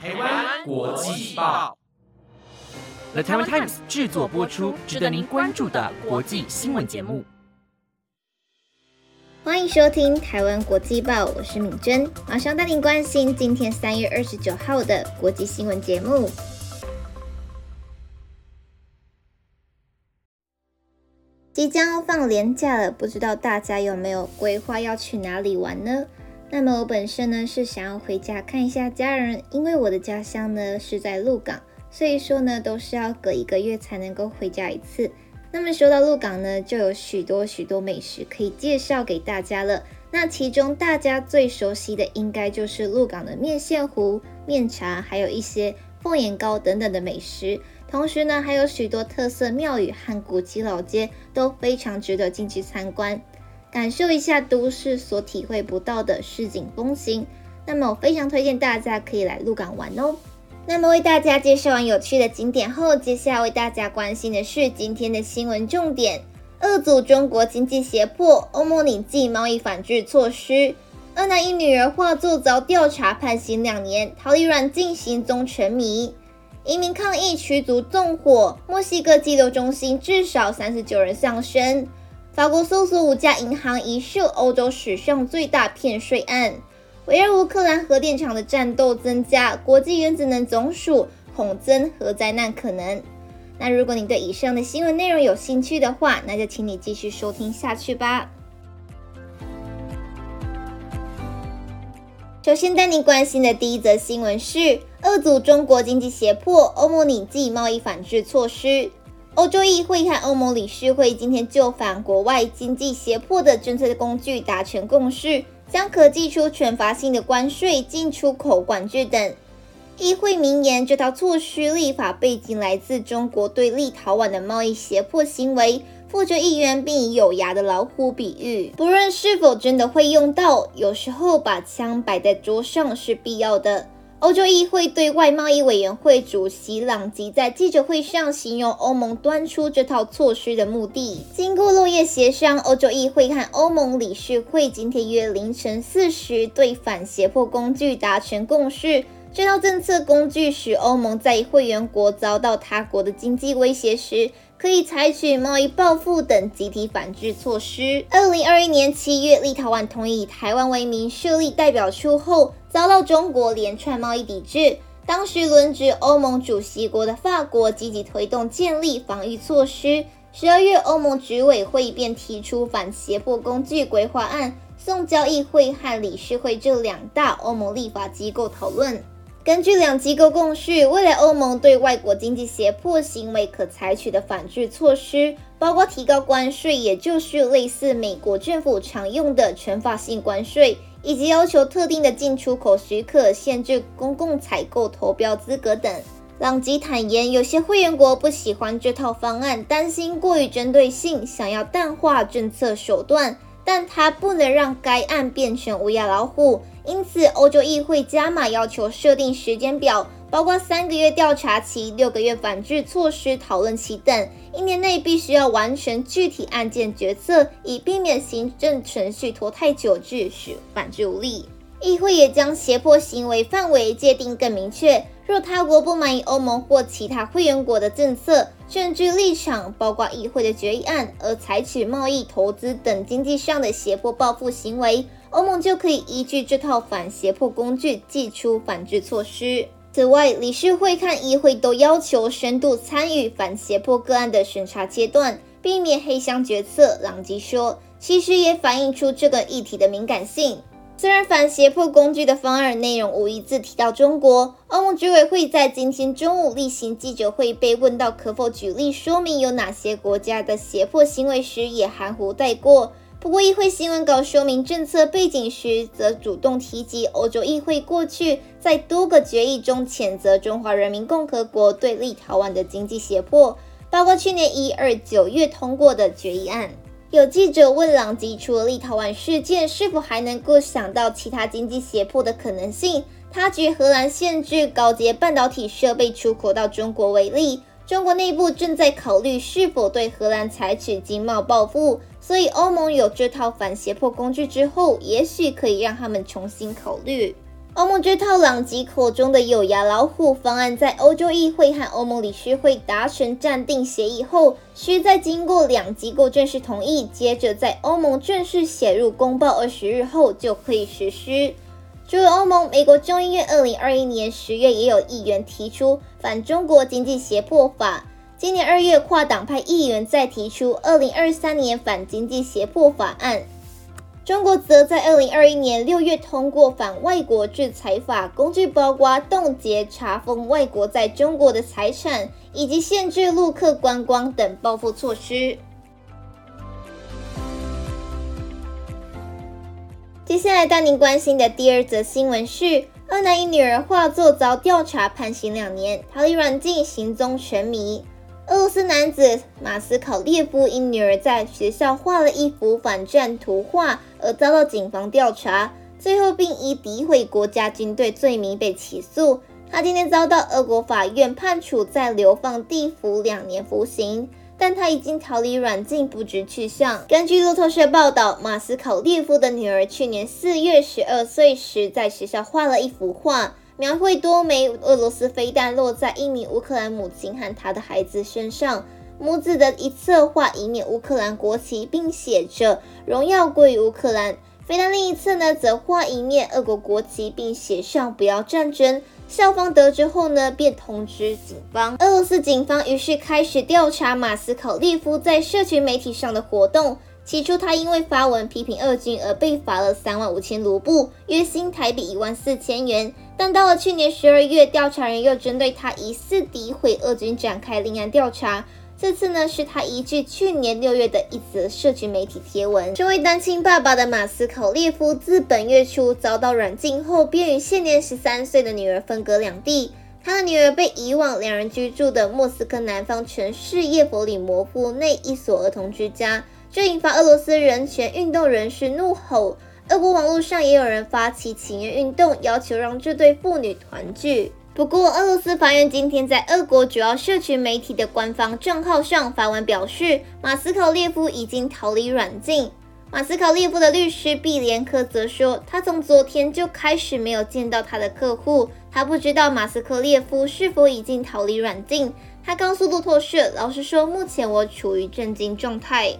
台湾国际报，The Taiwan Times 制作播出，值得您关注的国际新闻节目。欢迎收听台湾国际报，我是敏珍，马上带您关心今天三月二十九号的国际新闻节目。即将要放年假了，不知道大家有没有规划要去哪里玩呢？那么我本身呢是想要回家看一下家人，因为我的家乡呢是在鹿港，所以说呢都是要隔一个月才能够回家一次。那么说到鹿港呢，就有许多许多美食可以介绍给大家了。那其中大家最熟悉的应该就是鹿港的面线糊、面茶，还有一些凤眼糕等等的美食。同时呢，还有许多特色庙宇和古迹老街都非常值得进去参观。感受一下都市所体会不到的市井风情，那么我非常推荐大家可以来鹿港玩哦。那么为大家介绍完有趣的景点后，接下来为大家关心的是今天的新闻重点：二组中国经济胁迫，欧盟拟进贸易反制措施；二男一女儿化作遭调查判刑两年，逃离软禁行踪沉迷；移民抗议驱逐纵火，墨西哥羁留中心至少三十九人丧生。法国搜索五家银行，疑涉欧洲史上最大骗税案。围绕乌克兰核电厂的战斗增加，国际原子能总署恐增核灾难可能。那如果你对以上的新闻内容有兴趣的话，那就请你继续收听下去吧。首先带你关心的第一则新闻是：二组中国经济胁迫，欧盟拟进贸易反制措施。欧洲议会和欧盟理事会今天就反国外经济胁迫的政策工具达成共识，将可寄出惩罚性的关税、进出口管制等。议会名言，这套措施立法背景来自中国对立陶宛的贸易胁迫行为。负责议员并以有牙的老虎比喻，不论是否真的会用到，有时候把枪摆在桌上是必要的。欧洲议会对外贸易委员会主席朗吉在记者会上形容欧盟端出这套措施的目的。经过落叶协商，欧洲议会和欧盟理事会今天约凌晨四时对反胁迫工具达成共识。这套政策工具使欧盟在会员国遭到他国的经济威胁时，可以采取贸易报复等集体反制措施。二零二一年七月，立陶宛同意以台湾为名设立代表处后。遭到中国连串贸易抵制，当时轮值欧盟主席国的法国积极推动建立防御措施。十二月，欧盟执委会便提出反胁迫工具规划案，送交议会和理事会这两大欧盟立法机构讨论。根据两机构共识，未来欧盟对外国经济胁迫行为可采取的反制措施，包括提高关税，也就是类似美国政府常用的惩罚性关税。以及要求特定的进出口许可、限制公共采购投标资格等。朗吉坦言，有些会员国不喜欢这套方案，担心过于针对性，想要淡化政策手段，但他不能让该案变成乌鸦老虎。因此，欧洲议会加码要求设定时间表。包括三个月调查期、六个月反制措施讨论期等，一年内必须要完成具体案件决策，以避免行政程序拖太久，致使反制无力。议会也将胁迫行为范围界定更明确，若他国不满意欧盟或其他会员国的政策、政治立场，包括议会的决议案，而采取贸易、投资等经济上的胁迫报复行为，欧盟就可以依据这套反胁迫工具，祭出反制措施。此外，理事会和议会都要求深度参与反胁迫个案的审查阶段，避免黑箱决策。朗基说，其实也反映出这个议题的敏感性。虽然反胁迫工具的方案内容无一字提到中国，欧盟执委会在今天中午例行记者会被问到可否举例说明有哪些国家的胁迫行为时，也含糊带过。不过，议会新闻稿说明政策背景时，则主动提及欧洲议会过去在多个决议中谴责中华人民共和国对立陶宛的经济胁迫，包括去年一二九月通过的决议案。有记者问朗吉，除了立陶宛事件，是否还能够想到其他经济胁迫的可能性？他举荷兰限制高阶半导体设备出口到中国为例，中国内部正在考虑是否对荷兰采取经贸报复。所以，欧盟有这套反胁迫工具之后，也许可以让他们重新考虑。欧盟这套狼藉口中的有牙老虎方案，在欧洲议会和欧盟理事会达成暂定协议后，需在经过两机构正式同意，接着在欧盟正式写入公报二十日后就可以实施。除了欧盟，美国众议院二零二一年十月也有议员提出反中国经济胁迫法，今年二月跨党派议员再提出二零二三年反经济胁迫法案。中国则在二零二一年六月通过反外国制裁法，工具包括冻结、查封外国在中国的财产，以及限制陆客观光等报复措施。接下来带您关心的第二则新闻是：二男一女儿化作遭调查判刑两年，逃离软禁，行踪成谜。俄罗斯男子马斯考列夫因女儿在学校画了一幅反战图画而遭到警方调查，最后并以诋毁国家军队罪名被起诉。他今天遭到俄国法院判处在流放地服两年服刑，但他已经逃离软禁，不知去向。根据路透社报道，马斯考列夫的女儿去年四月十二岁时在学校画了一幅画。描绘多枚俄罗斯飞弹落在一名乌克兰母亲和她的孩子身上，母子的一侧画一面乌克兰国旗，并写着“荣耀归于乌克兰”。飞弹另一侧呢，则画一面俄国国旗，并写上“不要战争”。校方得知后呢，便通知警方。俄罗斯警方于是开始调查马斯考利夫在社群媒体上的活动。起初，他因为发文批评俄军而被罚了三万五千卢布，约新台币一万四千元。但到了去年十二月，调查人又针对他疑似诋毁俄军展开另案调查。这次呢，是他依据去年六月的一则社群媒体贴文。这位单亲爸爸的马斯考列夫，自本月初遭到软禁后，便与现年十三岁的女儿分隔两地。他的女儿被移往两人居住的莫斯科南方城市叶弗里摩夫内一所儿童之家。这引发俄罗斯人权运动人士怒吼，俄国网络上也有人发起请愿运动，要求让这对父女团聚。不过，俄罗斯法院今天在俄国主要社群媒体的官方账号上发文表示，马斯考列夫已经逃离软禁。马斯考列夫的律师毕连科则说，他从昨天就开始没有见到他的客户，他不知道马斯克列夫是否已经逃离软禁。他告诉路透社：“老实说，目前我处于震惊状态。”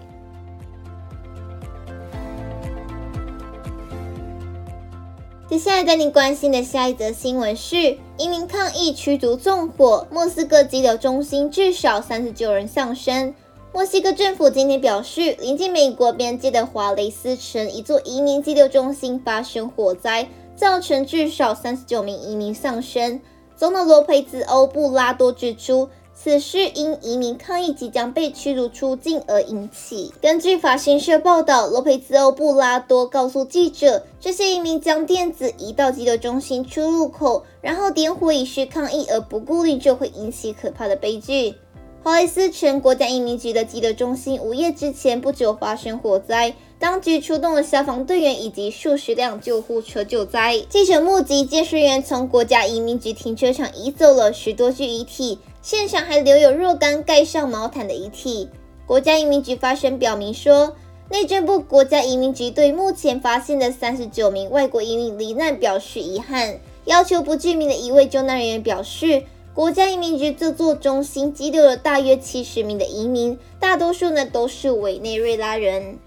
接下来带您关心的下一则新闻是：移民抗议驱逐纵火，莫斯科急流中心至少三十九人丧生。墨西哥政府今天表示，临近美国边界的华雷斯城一座移民激流中心发生火灾，造成至少三十九名移民丧生。总统罗佩兹·欧布拉多指出。此事因移民抗议即将被驱逐出境而引起。根据法新社报道，罗佩兹·欧布拉多告诉记者，这些移民将电子移到急流中心出入口，然后点火以示抗议，而不顾虑就会引起可怕的悲剧。华莱斯城国家移民局的急流中心午夜之前不久发生火灾，当局出动了消防队员以及数十辆救护车救灾。记者目击技术员从国家移民局停车场移走了十多具遗体。现场还留有若干盖上毛毯的遗体。国家移民局发声表明说，内政部国家移民局对目前发现的三十九名外国移民罹难表示遗憾，要求不具名的一位救难人员表示，国家移民局这座中心激留了大约七十名的移民，大多数呢都是委内瑞拉人。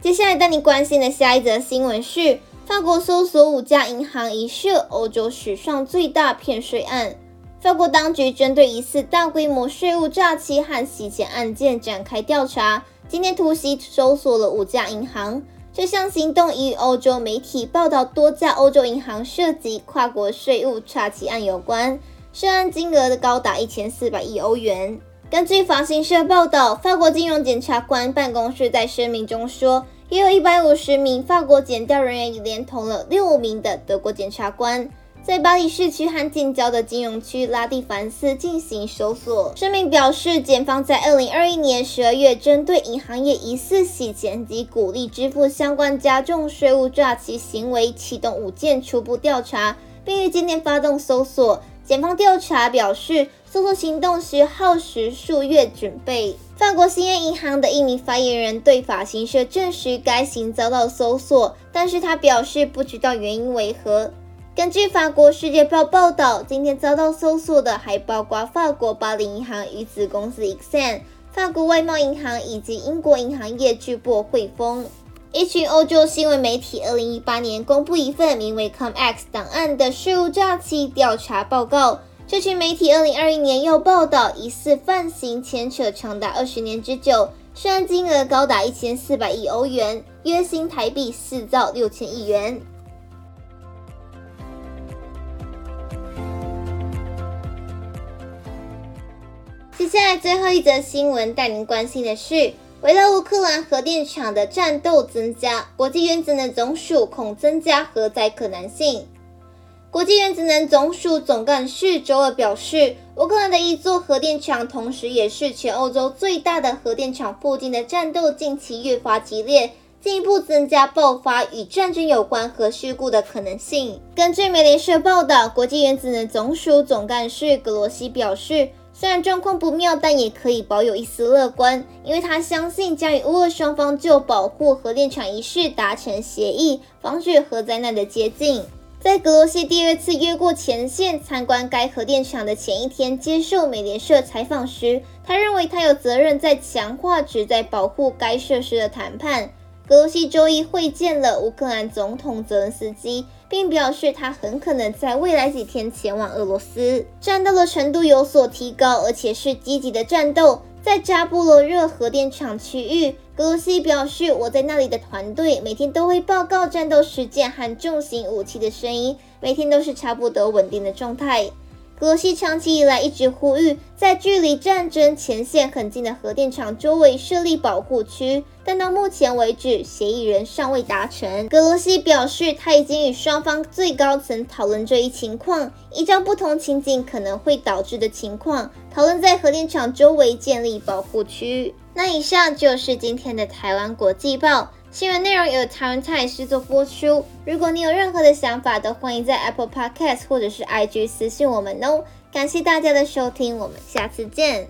接下来带你关心的下一则新闻是。法国搜索五家银行，疑涉欧洲史上最大骗税案。法国当局针对疑似大规模税务诈欺和洗钱案件展开调查，今天突袭搜索了五家银行。这项行动与欧洲媒体报道多家欧洲银行涉及跨国税务诈欺案有关，涉案金额的高达一千四百亿欧元。根据法新社报道，法国金融检察官办公室在声明中说。也有一百五十名法国检调人员已，连同了六名的德国检察官，在巴黎市区和近郊的金融区拉蒂凡斯进行搜索。声明表示，检方在二零二一年十二月，针对银行业疑似洗钱及鼓励支付相关加重税务诈欺行为，启动五件初步调查，并于今天发动搜索。检方调查表示，搜索行动需耗时数月准备。法国兴业银行的一名发言人对法新社证实，该行遭到搜索，但是他表示不知道原因为何。根据法国《世界报》报道，今天遭到搜索的还包括法国巴黎银行与子公司 Exane、法国外贸银行以及英国银行业巨擘汇丰。一群欧洲新闻媒体2018年公布一份名为 Comex 档案的税务诈欺调查报告。这群媒体2021年又报道，疑似犯行牵扯长达二十年之久，涉案金额高达一千四百亿欧元，约新台币四兆六千亿元。接下来最后一则新闻带您关心的是，围绕乌克兰核电厂的战斗增加，国际原子能总署恐增加核灾可能性。国际原子能总署总干事周二表示，乌克兰的一座核电厂，同时也是全欧洲最大的核电厂附近的战斗近期越发激烈，进一步增加爆发与战争有关核事故的可能性。根据美联社报道，国际原子能总署总干事格罗西表示，虽然状况不妙，但也可以保有一丝乐观，因为他相信将与乌俄双方就保护核电厂一事达成协议，防止核灾难的接近。在格罗西第二次越过前线参观该核电厂的前一天，接受美联社采访时，他认为他有责任在强化旨在保护该设施的谈判。格罗西周一会见了乌克兰总统泽连斯基，并表示他很可能在未来几天前往俄罗斯。战斗的程度有所提高，而且是积极的战斗。在扎布罗热核电厂区域，格罗西表示：“我在那里的团队每天都会报告战斗事件和重型武器的声音，每天都是差不多稳定的状态。”格罗西长期以来一直呼吁，在距离战争前线很近的核电厂周围设立保护区，但到目前为止，协议人尚未达成。格罗西表示，他已经与双方最高层讨论这一情况，依照不同情景可能会导致的情况，讨论在核电厂周围建立保护区。那以上就是今天的台湾国际报。新闻内容由台湾台视作播出。如果你有任何的想法，都欢迎在 Apple Podcast 或者是 IG 私信我们哦。感谢大家的收听，我们下次见。